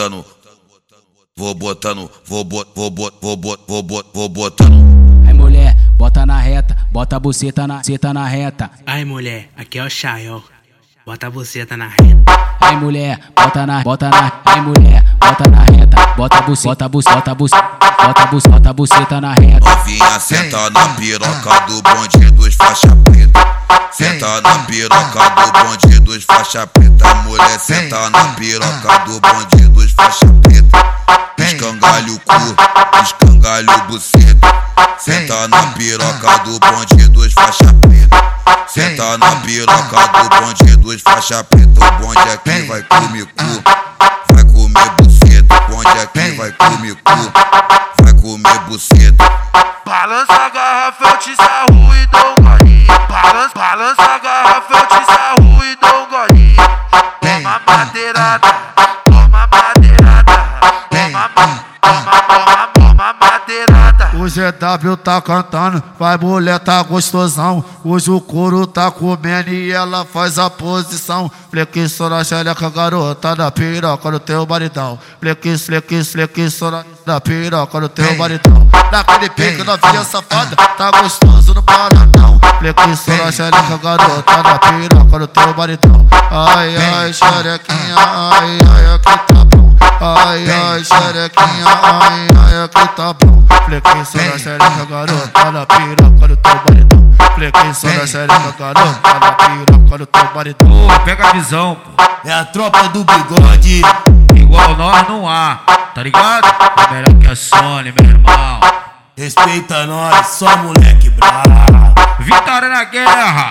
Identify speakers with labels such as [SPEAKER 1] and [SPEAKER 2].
[SPEAKER 1] botando, vou botando, vou bot, vou bot, vou bot, vou bot, vou botando.
[SPEAKER 2] Aí mulher, bota na reta, bota a buceta na, seta na reta.
[SPEAKER 3] Ai mulher, aqui é o Chael. Bota a buceta na reta.
[SPEAKER 2] Aí mulher, bota na, bota na, aí mulher, bota na reta, bota a buceta, bota a buceta, bota a buceta, bota a buceta na reta.
[SPEAKER 1] Novinha senta na piroca do bonde dos faixa preta. Senta na piroca do bonde dos faixa preta. Mulher senta na piroca do bonde dos faixa preta. Escangalha o cu, escangalha o buceta. Senta na piroca do bonde dos faixa preta. Senta na piroca do bonde dos faixa preta. O bonde aqui vai comer cu, vai comer buceta. O bonde aqui vai comer cu, vai comer buceta.
[SPEAKER 4] Balança a garrafa, eu te sarro e dou um golinho. Balança, balança madeirada, toma madeirada. Toma, toma, toma, toma madeirada.
[SPEAKER 5] O GW tá cantando, vai mulher tá gostosão. Hoje o couro tá comendo e ela faz a posição. Flexion na xereca, garota da piroca do teu maridão. Flex, flex, flexão na- da piroca do teu maridão. Naquele pique novinha safada, tá gostoso no paradão. Flexion na xereca, garota da piroca do teu maridão. Ai, ai, xerequinha, ai, ai, aqui tá bom. Ai, ai, xerequinha, ai, ai, aqui tá bom. Flexion na xereca, garota da piroca do teu maridão. Flexion na xereca, garota da piroca do teu maridão.
[SPEAKER 6] Pô, pega a visão, pô.
[SPEAKER 7] É a tropa do bigode.
[SPEAKER 6] Igual nós não há, tá ligado? É melhor que a Sony, meu irmão.
[SPEAKER 7] Respeita nós, só moleque bravo.
[SPEAKER 6] Vitória na guerra!